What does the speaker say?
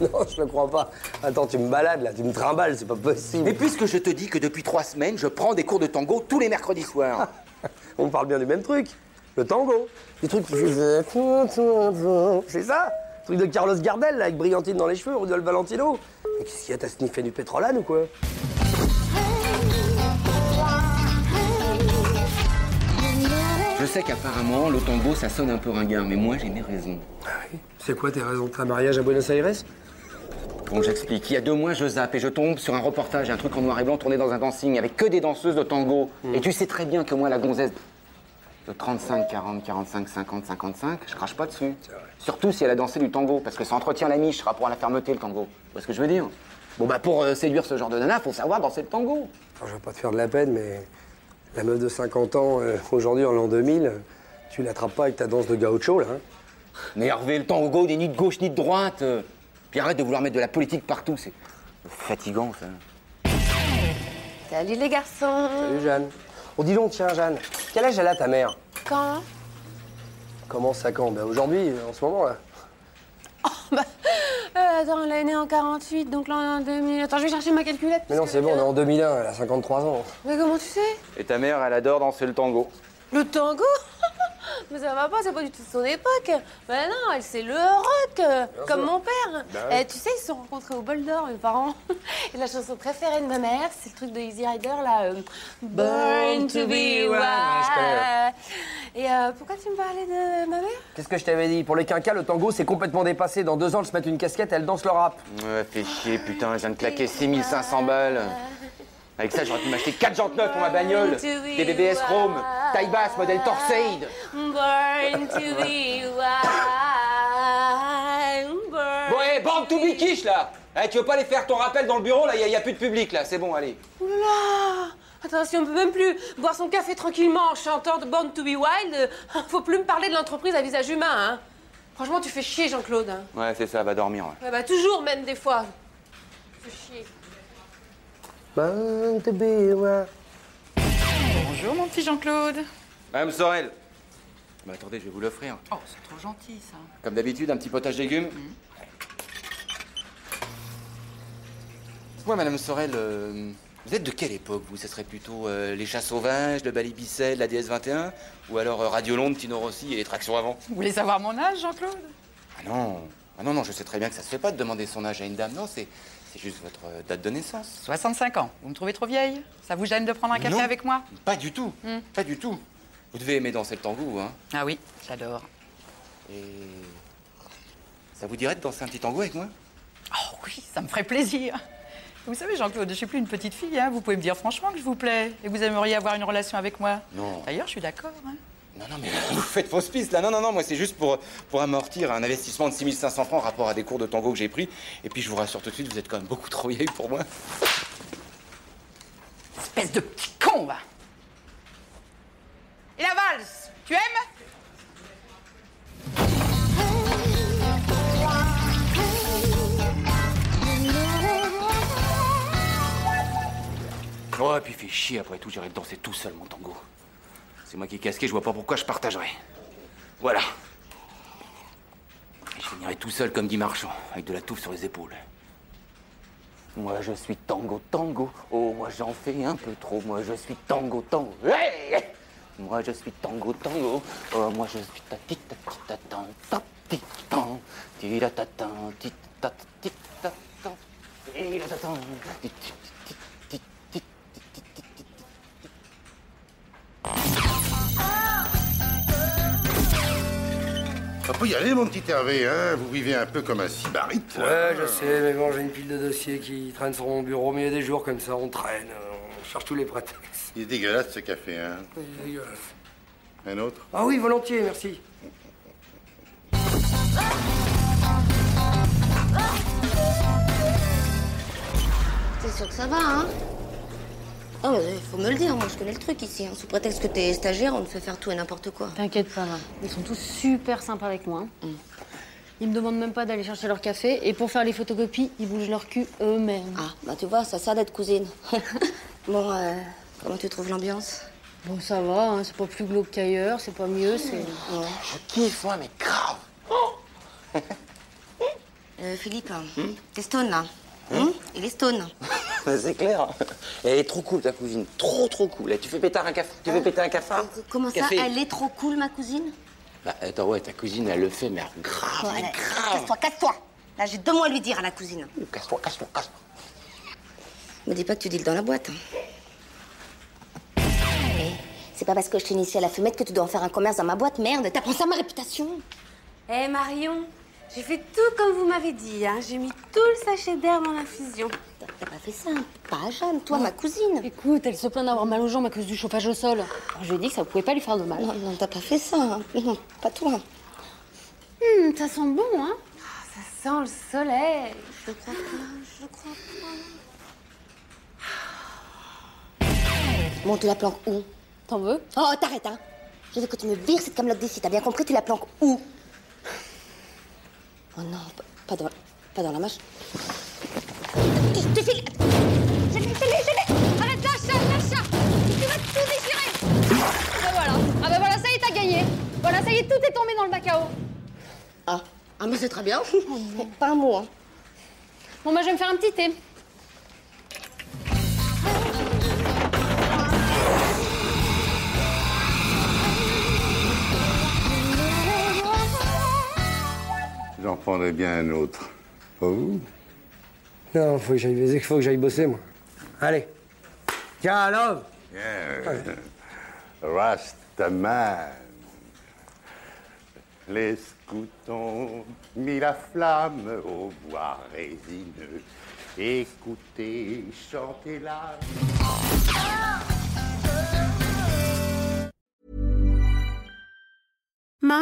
Non, je le crois pas. Attends, tu me balades là, tu me trimbales, c'est pas possible. Mais puisque je te dis que depuis trois semaines, je prends des cours de tango tous les mercredis soirs. On parle bien du même truc. Le tango. Du truc qui faisait. C'est ça Le truc de Carlos Gardel là, avec brillantine dans les cheveux, Rudolf Valentino. Mais qu'est-ce qu'il y a T'as sniffé du pétrolane ou quoi? Sais qu'apparemment, le tango, ça sonne un peu ringard, mais moi, j'ai mes raisons. C'est quoi tes raisons un mariage à Buenos Aires? Bon, j'explique. Il y a deux mois, je zappe et je tombe sur un reportage, un truc en noir et blanc tourné dans un dancing avec que des danseuses de tango. Et tu sais très bien que moi, la gonzesse de 35, 40, 45, 50, 55, je crache pas dessus. Surtout si elle a dansé du tango, parce que ça entretient la niche, rapport à la fermeté, le tango. Tu vois ce que je veux dire? Bon, bah, pour euh, séduire ce genre de nana, faut savoir danser le tango. Enfin, je veux pas te faire de la peine, mais la meuf de 50 ans, euh, aujourd'hui en l'an 2000, tu l'attrapes pas avec ta danse de gaucho là. hein Mais Hervé, le tango n'est ni de gauche ni de droite. euh. Puis arrête de vouloir mettre de la politique partout, c'est fatigant, ça. Salut les garçons Salut Jeanne. Oh dis donc, tiens Jeanne, quel âge elle a ta mère? Quand? Comment ça quand? Ben aujourd'hui, en ce moment là. Euh, Attends, elle est née en 48, donc là on est en 2000. Attends, je vais chercher ma calculette. Mais non, c'est bon, on est en 2001, elle a 53 ans. Mais comment tu sais? Et ta mère, elle adore danser le tango. Le tango? Mais ça va pas, c'est pas du tout son époque. Ben non, elle c'est le rock, euh, comme mon père. Eh, tu sais, ils se sont rencontrés au bol d'or, mes parents. Et la chanson préférée de ma mère, c'est le truc de Easy Rider, là. euh, Born to be wild. Et euh, pourquoi tu me parlais de ma mère? Qu'est-ce que je t'avais dit? Pour les quinquas, le tango c'est complètement dépassé. Dans deux ans, elles se mettent une casquette, elles dansent le rap. Ouais, fais chier, putain, je viens de claquer 6500 balles. Avec ça, j'aurais pu m'acheter 4 jantes neuves pour ma bagnole. Des BBS Chrome, taille basse, modèle Torsade. Born to be wild. Born... Bon, hé, bande to be quiche, là Eh, Tu veux pas aller faire ton rappel dans le bureau, là? Il y, a plus de public, là, c'est bon, allez. Oula Attends, si on peut même plus boire son café tranquillement en chantant de Born to be Wild, faut plus me parler de l'entreprise à visage humain, hein. Franchement, tu fais chier, Jean-Claude. hein. Ouais, c'est ça, va dormir, ouais. Ouais, bah, toujours, même des fois. Tu fais chier. Born to be wild. Bonjour mon petit Jean-Claude. Madame Sorel. Bah, attendez, je vais vous l'offrir. Oh, c'est trop gentil ça. Comme d'habitude, un petit potage de légumes. Moi, Madame Sorel, euh, vous êtes de quelle époque, vous? Ce serait plutôt euh, les chats sauvages, le balibicel, la DS21 Ou alors euh, Radio Londres, Tino Rossi et les tractions avant? Vous voulez savoir mon âge, Jean-Claude? Ah non Ah non, non, je sais très bien que ça se fait pas de demander son âge à une dame. Non, c'est, c'est juste votre euh, date de naissance. 65 ans. Vous me trouvez trop vieille? Ça vous gêne de prendre un café Non. avec moi? Pas du tout Pas du tout Vous devez aimer danser le tango, hein Ah oui, j'adore. Et... Ça vous dirait de danser un petit tango avec moi? Oh oui, ça me ferait plaisir. Vous savez, Jean-Claude, je suis plus une petite fille. Hein. Vous pouvez me dire franchement que je vous plais et vous aimeriez avoir une relation avec moi? Non. D'ailleurs, je suis d'accord. hein. Non, non, mais vous faites fausse piste là. Non, non, non, moi c'est juste pour, pour amortir un investissement de 6500 francs rapport à des cours de tango que j'ai pris. Et puis je vous rassure tout de suite, vous êtes quand même beaucoup trop vieille pour moi. Espèce de petit con, va. Et la valse Tu aimes? Oh, et puis fait chier après tout, j'irai danser tout seul mon tango. C'est moi qui ai casqué, je vois pas pourquoi je partagerais. Voilà. Je finirai tout seul comme dit Marchand, avec de la touffe sur les épaules. Moi je suis tango tango, oh moi j'en fais un peu trop, moi je suis tango tango. Moi je suis tango tango, oh moi je suis ta ti ta ti ta tan ta ti tan ti ta ta tan On peut y aller, mon petit Hervé, hein Vous vivez un peu comme un sybarite. là. Ouais, je sais, mais bon, j'ai une pile de dossiers qui traînent sur mon bureau, mais il y a des jours comme ça, on traîne, on cherche tous les prétextes. Il est dégueulasse, ce café, hein C'est dégueulasse. Un autre? Ah oui, volontiers, merci. T'es sûr que ça va, hein? Oh, mais faut me le dire, moi je connais le truc ici. hein. Sous prétexte que t'es stagiaire, on te fait faire tout et n'importe quoi. T'inquiète pas, là. Ils sont tous super sympas avec moi. hein. Ils me demandent même pas d'aller chercher leur café. Et pour faire les photocopies, ils bougent leur cul eux-mêmes. Ah, bah tu vois, ça sert d'être cousine. bon, euh, comment tu trouves l'ambiance? Bon, ça va, hein, c'est pas plus glauque qu'ailleurs, c'est pas mieux, c'est... Je kiffe, moi, mais grave. Euh, Philippe, t'es stone là Hein Il est stone. C'est clair. Elle est trop cool, ta cousine. Trop, trop cool. Tu fais péter un café Tu fais péter un cafard Comment ça, Café. elle est trop cool, ma cousine? Bah, attends, ouais, ta cousine, elle le fait, mais grave, Ouais, mais grave. Casse-toi, casse-toi Là, j'ai deux mots à lui dire à la cousine. Ouh, Casse-toi, casse-toi, casse-toi. Me dis pas que tu deals dans la boîte. hein. Eh, C'est pas parce que je t'ai initié à la fumette que tu dois en faire un commerce dans ma boîte, merde. T'apprends ça à ma réputation? Eh Marion, j'ai fait tout comme vous m'avez dit, hein. J'ai mis tout le sachet d'air dans l'infusion. T'as pas fait ça, hein. pas à Jeanne, toi, ma cousine. Écoute, elle se plaint d'avoir mal aux jambes à cause du chauffage au sol. Alors, je lui ai dit que ça pouvait pas lui faire de mal. Non, non, t'as pas fait ça. hein. Non, pas toi. Hum, ça sent bon, hein Ça sent le soleil. Je crois pas, je crois pas. Bon, tu la planques où? T'en veux? Oh, t'arrêtes, hein Je veux que tu me vires cette camelote d'ici, t'as bien compris Tu la planques où? Oh non, pas, dans, pas dans la mâche. Je te file Je l'ai, je l'ai, je l'ai Arrête, lâche ça, lâche ça Tu vas tout déchirer Ah bah voilà, ah bah voilà, ça y est, t'as gagné Voilà, ça y est, tout est tombé dans le bac à eau Ah, ah mais c'est très bien. pas un mot, hein. Bon bah je vais me faire un petit thé. J'en prendrai bien un autre. Pas vous? Non, faut que j'aille baiser, faut que j'aille bosser, moi. Allez. Tiens, love Bien. Rastaman. Les scouts ont mis la flamme au bois résineux. Écoutez, chantez la.